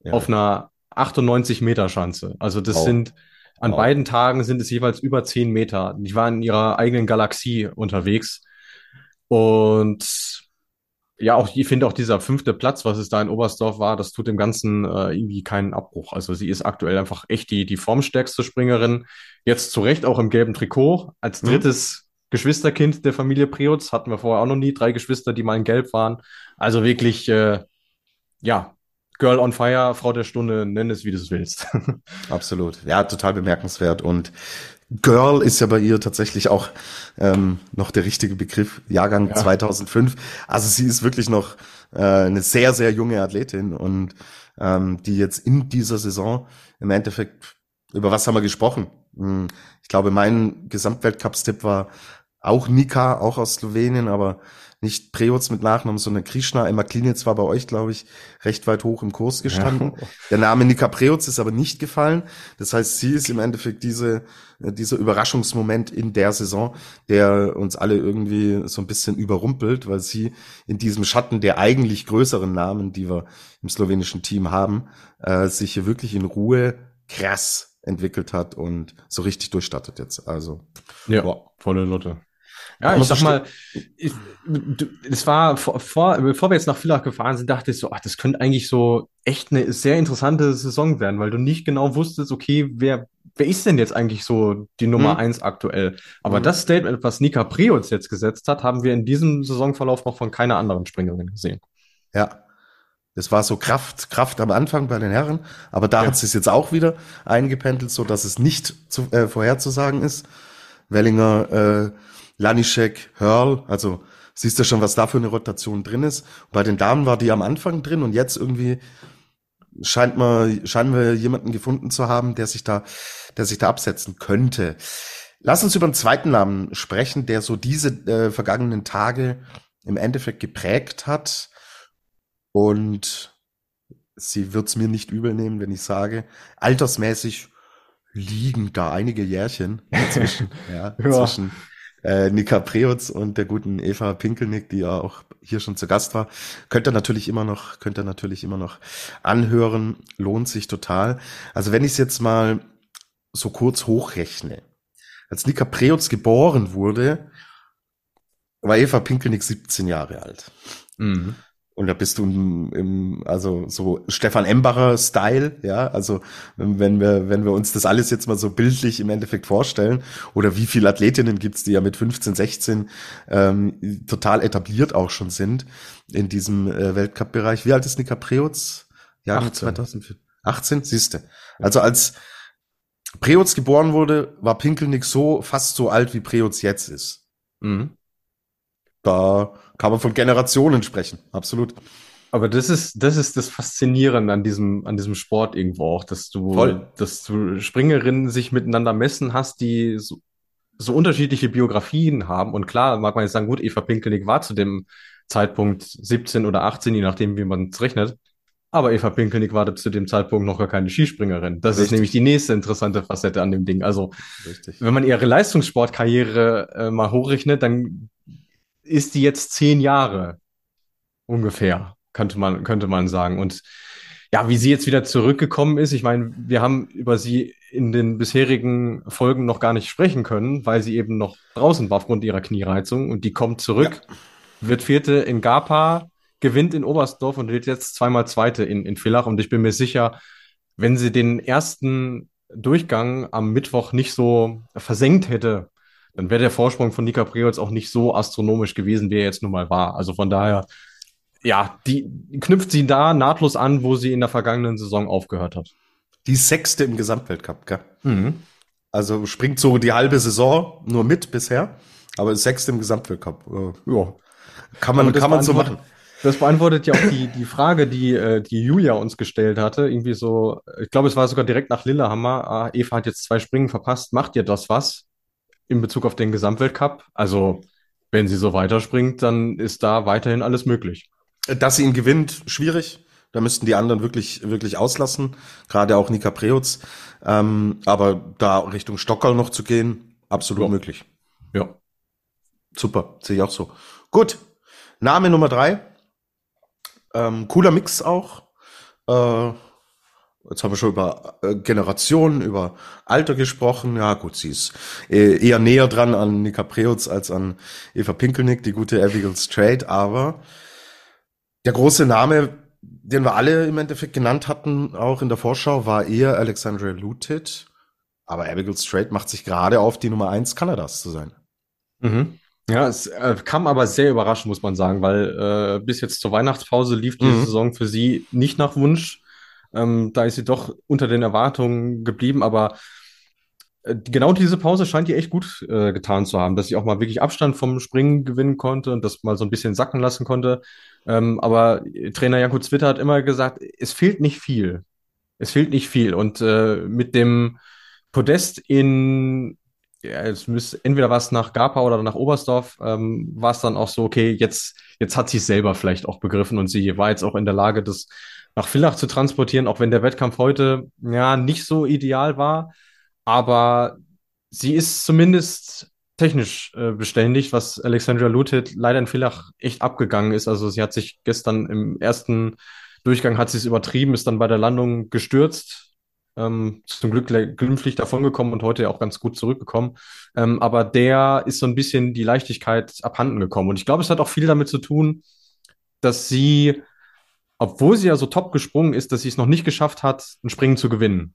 ja. auf einer 98 Meter Schanze. Also das wow. sind an wow. beiden Tagen sind es jeweils über 10 Meter. Ich war in ihrer eigenen Galaxie unterwegs und ja, auch ich finde auch dieser fünfte Platz, was es da in Oberstdorf war, das tut dem Ganzen äh, irgendwie keinen Abbruch. Also sie ist aktuell einfach echt die, die formstärkste Springerin. Jetzt zu Recht auch im gelben Trikot. Als mhm. drittes mhm. Geschwisterkind der Familie Preutz hatten wir vorher auch noch nie. Drei Geschwister, die mal in Gelb waren. Also wirklich, äh, ja, Girl on Fire, Frau der Stunde, nenn es wie du es willst. Absolut. Ja, total bemerkenswert. Und Girl ist ja bei ihr tatsächlich auch ähm, noch der richtige Begriff, Jahrgang ja. 2005. Also sie ist wirklich noch äh, eine sehr, sehr junge Athletin und ähm, die jetzt in dieser Saison im Endeffekt, über was haben wir gesprochen? Hm, ich glaube, mein Gesamtweltcups-Tipp war auch Nika, auch aus Slowenien, aber nicht Preoz mit Nachnamen, sondern Krishna. Emma Klinitz war bei euch, glaube ich, recht weit hoch im Kurs gestanden. Ja. Der Name Nika Preoz ist aber nicht gefallen. Das heißt, sie ist im Endeffekt diese, äh, dieser Überraschungsmoment in der Saison, der uns alle irgendwie so ein bisschen überrumpelt, weil sie in diesem Schatten der eigentlich größeren Namen, die wir im slowenischen Team haben, äh, sich hier wirklich in Ruhe krass entwickelt hat und so richtig durchstattet jetzt. Also ja, boah. volle Lotte. Ja, ich sag mal, es war vor, vor, bevor wir jetzt nach Villach gefahren sind, dachte ich so, ach, das könnte eigentlich so echt eine sehr interessante Saison werden, weil du nicht genau wusstest, okay, wer, wer ist denn jetzt eigentlich so die Nummer mhm. eins aktuell? Aber mhm. das Statement, was Nika Preutz jetzt gesetzt hat, haben wir in diesem Saisonverlauf noch von keiner anderen Springerin gesehen. Ja. Das war so Kraft, Kraft am Anfang bei den Herren, aber da ja. hat es jetzt auch wieder eingependelt, so dass es nicht zu, äh, vorherzusagen ist. Wellinger äh, Lanischek, Hörl, also siehst du schon, was da für eine Rotation drin ist. bei den Damen war die am Anfang drin und jetzt irgendwie scheint man, scheinen wir jemanden gefunden zu haben, der sich da, der sich da absetzen könnte. Lass uns über einen zweiten Namen sprechen, der so diese äh, vergangenen Tage im Endeffekt geprägt hat. Und sie wird's mir nicht übel nehmen, wenn ich sage, altersmäßig liegen da einige Jährchen dazwischen, ja, ja. zwischen äh, Nika Preutz und der guten Eva Pinkelnick, die ja auch hier schon zu Gast war. Könnt ihr natürlich immer noch, könnt ihr natürlich immer noch anhören, lohnt sich total. Also wenn ich es jetzt mal so kurz hochrechne. Als Nika Preutz geboren wurde, war Eva Pinkelnick 17 Jahre alt. Mhm. Und da bist du im, im also so Stefan Embacher Style, ja, also wenn wir wenn wir uns das alles jetzt mal so bildlich im Endeffekt vorstellen oder wie viele Athletinnen gibt's, die ja mit 15, 16 ähm, total etabliert auch schon sind in diesem äh, Weltcup-Bereich. Wie alt ist Nika Preutz? Jahre 2004. 18, siehste. Also als Preutz geboren wurde, war Pinkelnick so fast so alt wie Preutz jetzt ist. Mhm. Da kann man von Generationen sprechen, absolut. Aber das ist, das ist das Faszinierende an diesem, an diesem Sport irgendwo auch, dass du, Voll. dass du Springerinnen sich miteinander messen hast, die so, so unterschiedliche Biografien haben. Und klar, mag man jetzt sagen, gut, Eva Pinkelnick war zu dem Zeitpunkt 17 oder 18, je nachdem, wie man es rechnet. Aber Eva Pinkelnick war zu dem Zeitpunkt noch gar keine Skispringerin. Das Richtig. ist nämlich die nächste interessante Facette an dem Ding. Also, Richtig. wenn man ihre Leistungssportkarriere äh, mal hochrechnet, dann ist die jetzt zehn Jahre ungefähr, könnte man, könnte man sagen. Und ja, wie sie jetzt wieder zurückgekommen ist, ich meine, wir haben über sie in den bisherigen Folgen noch gar nicht sprechen können, weil sie eben noch draußen war aufgrund ihrer Kniereizung und die kommt zurück, ja. wird Vierte in Gapa, gewinnt in Oberstdorf und wird jetzt zweimal Zweite in, in Villach und ich bin mir sicher, wenn sie den ersten Durchgang am Mittwoch nicht so versenkt hätte, dann wäre der Vorsprung von Nika Preholz auch nicht so astronomisch gewesen, wie er jetzt nun mal war. Also von daher, ja, die knüpft sie da nahtlos an, wo sie in der vergangenen Saison aufgehört hat. Die sechste im Gesamtweltcup, gell? Mhm. Also springt so die halbe Saison nur mit bisher, aber sechste im Gesamtweltcup. Äh, ja. Kann man, kann man so machen. Das beantwortet ja auch die, die Frage, die, äh, die Julia uns gestellt hatte. Irgendwie so, ich glaube, es war sogar direkt nach Lillehammer. Ah, Eva hat jetzt zwei Springen verpasst. Macht ihr das was? In Bezug auf den Gesamtweltcup. Also, wenn sie so weiterspringt, dann ist da weiterhin alles möglich. Dass sie ihn gewinnt, schwierig. Da müssten die anderen wirklich, wirklich auslassen. Gerade auch Nika Preutz. Ähm, aber da Richtung Stockholm noch zu gehen, absolut ja. möglich. Ja. Super, sehe ich auch so. Gut. Name Nummer drei. Ähm, cooler Mix auch. Äh, Jetzt haben wir schon über äh, Generationen, über Alter gesprochen. Ja, gut, sie ist äh, eher näher dran an Nika Preutz als an Eva Pinkelnick, die gute Abigail Strait. Aber der große Name, den wir alle im Endeffekt genannt hatten, auch in der Vorschau, war eher Alexandra Lutit. Aber Abigail Strait macht sich gerade auf, die Nummer eins Kanadas zu sein. Mhm. Ja, es äh, kam aber sehr überraschend, muss man sagen, weil äh, bis jetzt zur Weihnachtspause lief die mhm. Saison für sie nicht nach Wunsch. Ähm, da ist sie doch unter den Erwartungen geblieben, aber äh, genau diese Pause scheint ihr echt gut äh, getan zu haben, dass sie auch mal wirklich Abstand vom Springen gewinnen konnte und das mal so ein bisschen sacken lassen konnte. Ähm, aber Trainer Janko Zwitter hat immer gesagt, es fehlt nicht viel. Es fehlt nicht viel. Und äh, mit dem Podest in, ja, es müsste, entweder was nach Gapa oder nach Oberstdorf, ähm, war es dann auch so, okay, jetzt, jetzt hat sie es selber vielleicht auch begriffen und sie war jetzt auch in der Lage, das nach Villach zu transportieren, auch wenn der Wettkampf heute ja nicht so ideal war. Aber sie ist zumindest technisch äh, beständig, was Alexandra Lutet leider in Villach echt abgegangen ist. Also sie hat sich gestern im ersten Durchgang hat sie es übertrieben, ist dann bei der Landung gestürzt. Ähm, zum Glück glimpflich davongekommen und heute auch ganz gut zurückgekommen. Ähm, aber der ist so ein bisschen die Leichtigkeit abhanden gekommen. Und ich glaube, es hat auch viel damit zu tun, dass sie obwohl sie ja so top gesprungen ist, dass sie es noch nicht geschafft hat, ein Springen zu gewinnen.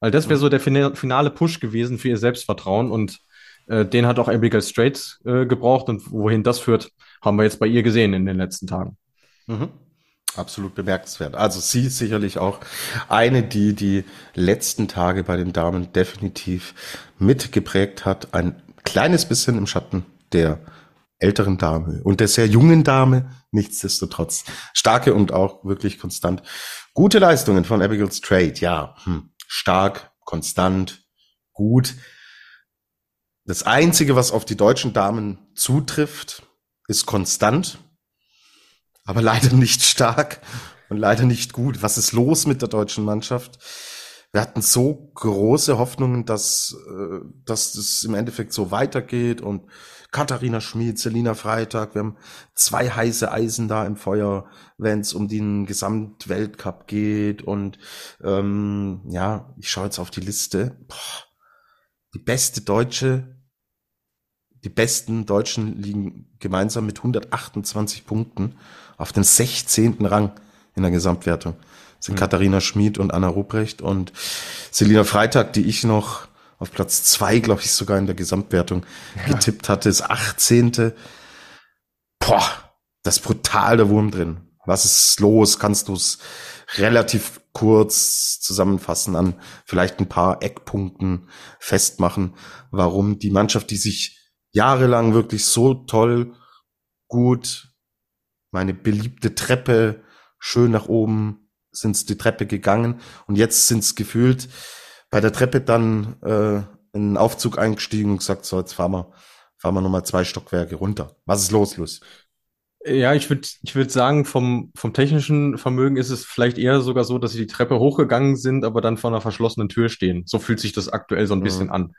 Weil das wäre so der finale Push gewesen für ihr Selbstvertrauen und äh, den hat auch Abigail Strait äh, gebraucht und wohin das führt, haben wir jetzt bei ihr gesehen in den letzten Tagen. Mhm. Absolut bemerkenswert. Also sie ist sicherlich auch eine, die die letzten Tage bei den Damen definitiv mitgeprägt hat. Ein kleines bisschen im Schatten der älteren Dame und der sehr jungen Dame nichtsdestotrotz. Starke und auch wirklich konstant. Gute Leistungen von Abigail Strait, ja. Hm. Stark, konstant, gut. Das Einzige, was auf die deutschen Damen zutrifft, ist konstant, aber leider nicht stark und leider nicht gut. Was ist los mit der deutschen Mannschaft? wir hatten so große Hoffnungen, dass, äh, dass das im Endeffekt so weitergeht und Katharina Schmid, Selina Freitag, wir haben zwei heiße Eisen da im Feuer, wenn es um den Gesamtweltcup geht und ähm, ja, ich schaue jetzt auf die Liste. Boah, die beste Deutsche, die besten Deutschen liegen gemeinsam mit 128 Punkten auf dem 16. Rang in der Gesamtwertung sind mhm. Katharina Schmid und Anna Ruprecht und Selina Freitag, die ich noch auf Platz zwei, glaube ich, sogar in der Gesamtwertung ja. getippt hatte, ist 18. Boah, das ist brutal der Wurm drin. Was ist los? Kannst du es relativ kurz zusammenfassen an vielleicht ein paar Eckpunkten festmachen, warum die Mannschaft, die sich jahrelang wirklich so toll, gut, meine beliebte Treppe schön nach oben sind die Treppe gegangen und jetzt sind es gefühlt bei der Treppe dann äh, in einen Aufzug eingestiegen und gesagt, so, jetzt fahren wir, fahren wir nochmal zwei Stockwerke runter. Was ist los, Luis? Ja, ich würde ich würd sagen, vom, vom technischen Vermögen ist es vielleicht eher sogar so, dass sie die Treppe hochgegangen sind, aber dann vor einer verschlossenen Tür stehen. So fühlt sich das aktuell so ein mhm. bisschen an.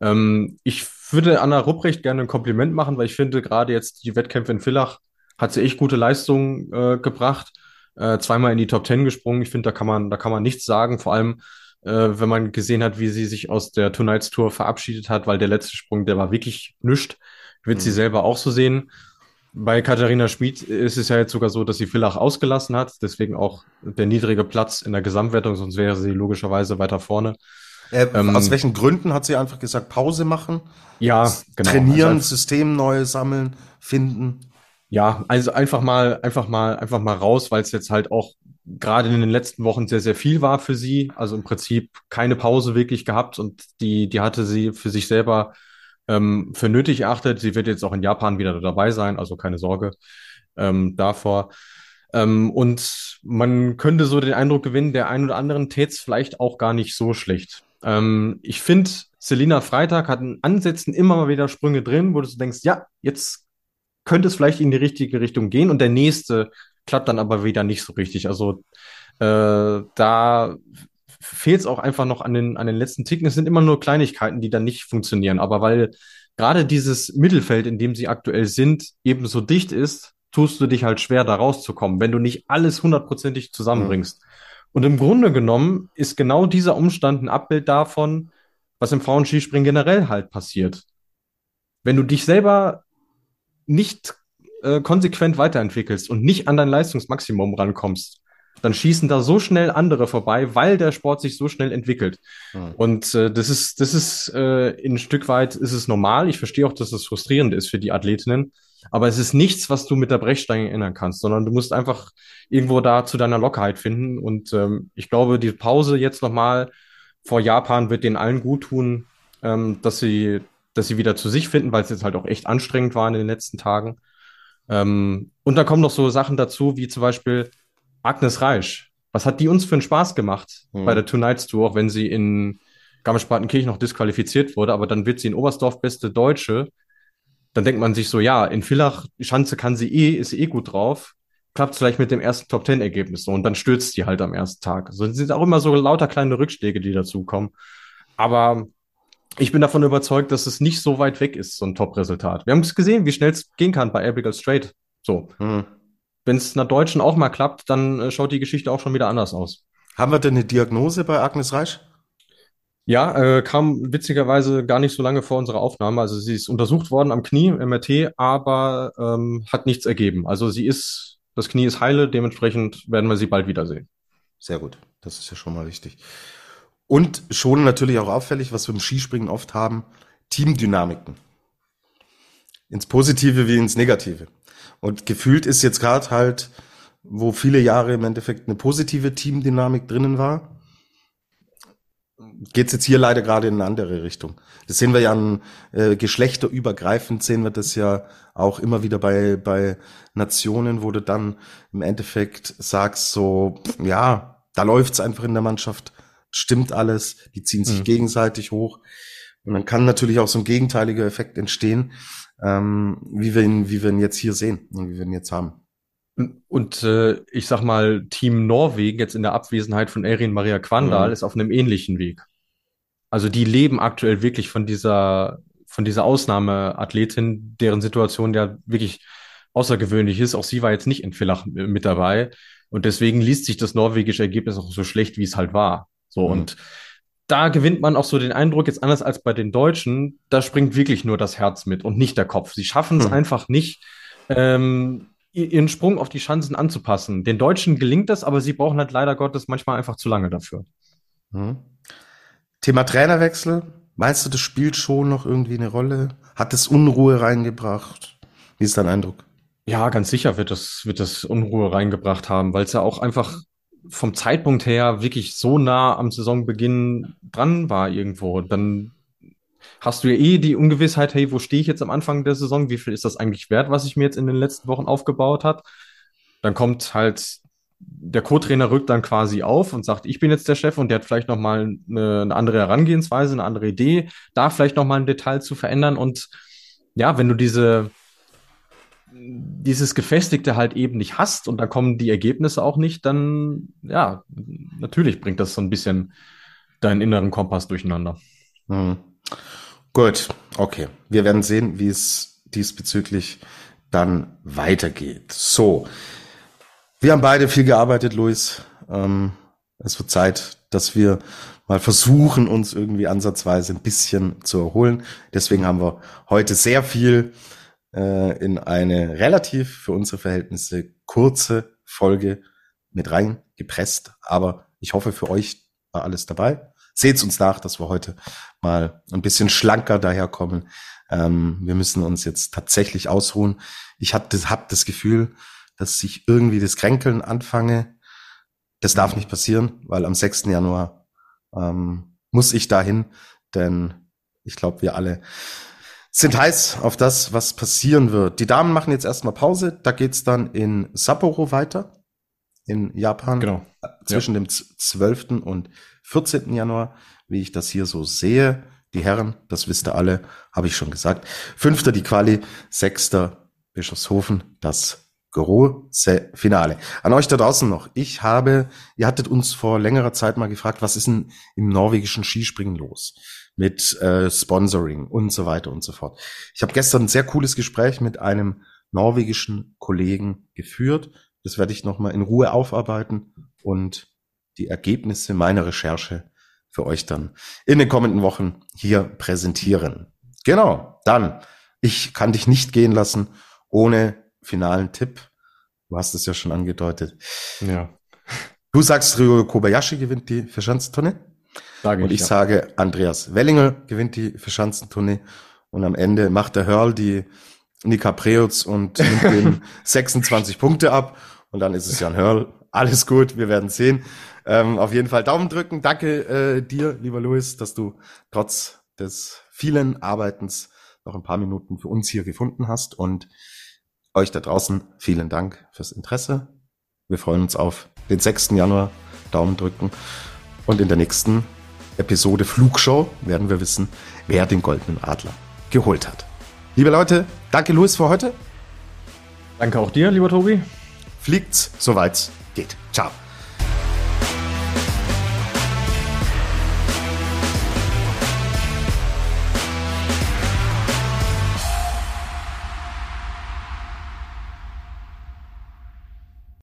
Ähm, ich würde Anna Rupprecht gerne ein Kompliment machen, weil ich finde, gerade jetzt die Wettkämpfe in Villach hat sie echt gute Leistungen äh, gebracht äh, zweimal in die Top Ten gesprungen. Ich finde, da kann man, da kann man nichts sagen. Vor allem, äh, wenn man gesehen hat, wie sie sich aus der Tonight's Tour verabschiedet hat, weil der letzte Sprung, der war wirklich nüscht. Würde mhm. sie selber auch so sehen. Bei Katharina Schmid ist es ja jetzt sogar so, dass sie Villach ausgelassen hat, deswegen auch der niedrige Platz in der Gesamtwertung, sonst wäre sie logischerweise weiter vorne. Äh, ähm, aus welchen Gründen hat sie einfach gesagt, Pause machen? Ja, genau. Trainieren, also, System neu sammeln, finden. Ja, also einfach mal, einfach mal, einfach mal raus, weil es jetzt halt auch gerade in den letzten Wochen sehr, sehr viel war für sie. Also im Prinzip keine Pause wirklich gehabt und die, die hatte sie für sich selber ähm, für nötig erachtet. Sie wird jetzt auch in Japan wieder dabei sein, also keine Sorge ähm, davor. Ähm, und man könnte so den Eindruck gewinnen, der ein oder anderen tät's vielleicht auch gar nicht so schlecht. Ähm, ich finde, Selina Freitag hat in Ansätzen immer mal wieder Sprünge drin, wo du denkst, ja, jetzt könnte es vielleicht in die richtige Richtung gehen und der nächste klappt dann aber wieder nicht so richtig. Also äh, da fehlt es auch einfach noch an den, an den letzten Ticken. Es sind immer nur Kleinigkeiten, die dann nicht funktionieren. Aber weil gerade dieses Mittelfeld, in dem sie aktuell sind, eben so dicht ist, tust du dich halt schwer, da rauszukommen, wenn du nicht alles hundertprozentig zusammenbringst. Mhm. Und im Grunde genommen ist genau dieser Umstand ein Abbild davon, was im Frauenskispringen generell halt passiert. Wenn du dich selber nicht äh, konsequent weiterentwickelst und nicht an dein Leistungsmaximum rankommst, dann schießen da so schnell andere vorbei, weil der Sport sich so schnell entwickelt. Mhm. Und äh, das ist, das ist äh, in ein Stück weit ist es normal. Ich verstehe auch, dass es frustrierend ist für die Athletinnen, aber es ist nichts, was du mit der Brechstange ändern kannst, sondern du musst einfach irgendwo da zu deiner Lockerheit finden. Und ähm, ich glaube, die Pause jetzt nochmal vor Japan wird denen allen gut tun, ähm, dass sie dass sie wieder zu sich finden, weil es jetzt halt auch echt anstrengend war in den letzten Tagen. Ähm, und da kommen noch so Sachen dazu, wie zum Beispiel Agnes Reisch. Was hat die uns für einen Spaß gemacht mhm. bei der Tonight's Tour, auch wenn sie in Garmisch-Partenkirchen noch disqualifiziert wurde, aber dann wird sie in Oberstdorf beste Deutsche. Dann denkt man sich so, ja, in Villach, Schanze kann sie eh, ist sie eh gut drauf. Klappt vielleicht mit dem ersten Top Ten Ergebnis so und dann stürzt sie halt am ersten Tag. So sind auch immer so lauter kleine Rückschläge, die dazukommen. Aber ich bin davon überzeugt, dass es nicht so weit weg ist, so ein Top-Resultat. Wir haben es gesehen, wie schnell es gehen kann bei Abigail Straight. So. Hm. Wenn es einer Deutschen auch mal klappt, dann äh, schaut die Geschichte auch schon wieder anders aus. Haben wir denn eine Diagnose bei Agnes Reich? Ja, äh, kam witzigerweise gar nicht so lange vor unserer Aufnahme. Also sie ist untersucht worden am Knie, MRT, aber ähm, hat nichts ergeben. Also sie ist, das Knie ist heile, dementsprechend werden wir sie bald wiedersehen. Sehr gut, das ist ja schon mal richtig. Und schon natürlich auch auffällig, was wir im Skispringen oft haben, Teamdynamiken. Ins Positive wie ins Negative. Und gefühlt ist jetzt gerade halt, wo viele Jahre im Endeffekt eine positive Teamdynamik drinnen war, geht's jetzt hier leider gerade in eine andere Richtung. Das sehen wir ja an äh, geschlechterübergreifend, sehen wir das ja auch immer wieder bei, bei Nationen, wo du dann im Endeffekt sagst so, ja, da läuft's einfach in der Mannschaft stimmt alles, die ziehen sich mhm. gegenseitig hoch. Und dann kann natürlich auch so ein gegenteiliger Effekt entstehen, ähm, wie wir ihn, wie wir ihn jetzt hier sehen und wie wir ihn jetzt haben. Und äh, ich sag mal, Team Norwegen jetzt in der Abwesenheit von Erin Maria Quandal Mhm. ist auf einem ähnlichen Weg. Also die leben aktuell wirklich von dieser, von dieser Ausnahmeathletin, deren Situation ja wirklich außergewöhnlich ist. Auch sie war jetzt nicht in Villach mit dabei. Und deswegen liest sich das norwegische Ergebnis auch so schlecht, wie es halt war. So, Mhm. und da gewinnt man auch so den Eindruck, jetzt anders als bei den Deutschen, da springt wirklich nur das Herz mit und nicht der Kopf. Sie schaffen es Mhm. einfach nicht, ähm, ihren Sprung auf die Schanzen anzupassen. Den Deutschen gelingt das, aber sie brauchen halt leider Gottes manchmal einfach zu lange dafür. Mhm. Thema Trainerwechsel. Meinst du, das spielt schon noch irgendwie eine Rolle? Hat es Unruhe reingebracht? Wie ist dein Eindruck? Ja, ganz sicher wird das, wird das Unruhe reingebracht haben, weil es ja auch einfach vom Zeitpunkt her wirklich so nah am Saisonbeginn dran war irgendwo. Dann hast du ja eh die Ungewissheit, hey, wo stehe ich jetzt am Anfang der Saison? Wie viel ist das eigentlich wert, was ich mir jetzt in den letzten Wochen aufgebaut hat? Dann kommt halt der Co-Trainer rückt dann quasi auf und sagt, ich bin jetzt der Chef und der hat vielleicht noch mal eine, eine andere Herangehensweise, eine andere Idee, da vielleicht noch mal ein Detail zu verändern und ja, wenn du diese dieses Gefestigte halt eben nicht hast und da kommen die Ergebnisse auch nicht, dann ja, natürlich bringt das so ein bisschen deinen inneren Kompass durcheinander. Mhm. Gut, okay. Wir werden sehen, wie es diesbezüglich dann weitergeht. So, wir haben beide viel gearbeitet, Luis. Ähm, es wird Zeit, dass wir mal versuchen, uns irgendwie ansatzweise ein bisschen zu erholen. Deswegen haben wir heute sehr viel äh, in eine relativ für unsere Verhältnisse kurze Folge mit reingepresst. Aber ich hoffe, für euch war alles dabei. Seht's uns nach, dass wir heute mal ein bisschen schlanker daherkommen. Ähm, wir müssen uns jetzt tatsächlich ausruhen. Ich habe das, hab das Gefühl, dass ich irgendwie das Kränkeln anfange. Das darf nicht passieren, weil am 6. Januar ähm, muss ich dahin, denn ich glaube, wir alle sind heiß auf das, was passieren wird. Die Damen machen jetzt erstmal Pause. Da geht's dann in Sapporo weiter, in Japan, Genau. zwischen dem z- 12. und 14. Januar, wie ich das hier so sehe. Die Herren, das wisst ihr alle, habe ich schon gesagt. Fünfter die Quali, sechster Bischofshofen, das große Finale. An euch da draußen noch. Ich habe, ihr hattet uns vor längerer Zeit mal gefragt, was ist denn im norwegischen Skispringen los? Mit äh, Sponsoring und so weiter und so fort. Ich habe gestern ein sehr cooles Gespräch mit einem norwegischen Kollegen geführt. Das werde ich nochmal in Ruhe aufarbeiten und die Ergebnisse meiner Recherche für euch dann in den kommenden Wochen hier präsentieren. Genau, dann, ich kann dich nicht gehen lassen ohne finalen Tipp. Du hast es ja schon angedeutet. Ja, Du sagst, Ryo Kobayashi gewinnt die Verschanzentournee sage und ich ja. sage, Andreas Wellinger gewinnt die Verschanzentournee und am Ende macht der Hörl die Nika Preutz und nimmt dem 26 Punkte ab und dann ist es Jan Hörl. Alles gut, wir werden sehen. Ähm, auf jeden Fall Daumen drücken. Danke äh, dir, lieber Louis, dass du trotz des vielen Arbeitens noch ein paar Minuten für uns hier gefunden hast und euch da draußen vielen Dank fürs Interesse. Wir freuen uns auf den 6. Januar. Daumen drücken. Und in der nächsten Episode Flugshow werden wir wissen, wer den goldenen Adler geholt hat. Liebe Leute, danke Louis für heute. Danke auch dir, lieber Tobi. Fliegt's, soweit's geht. Ciao.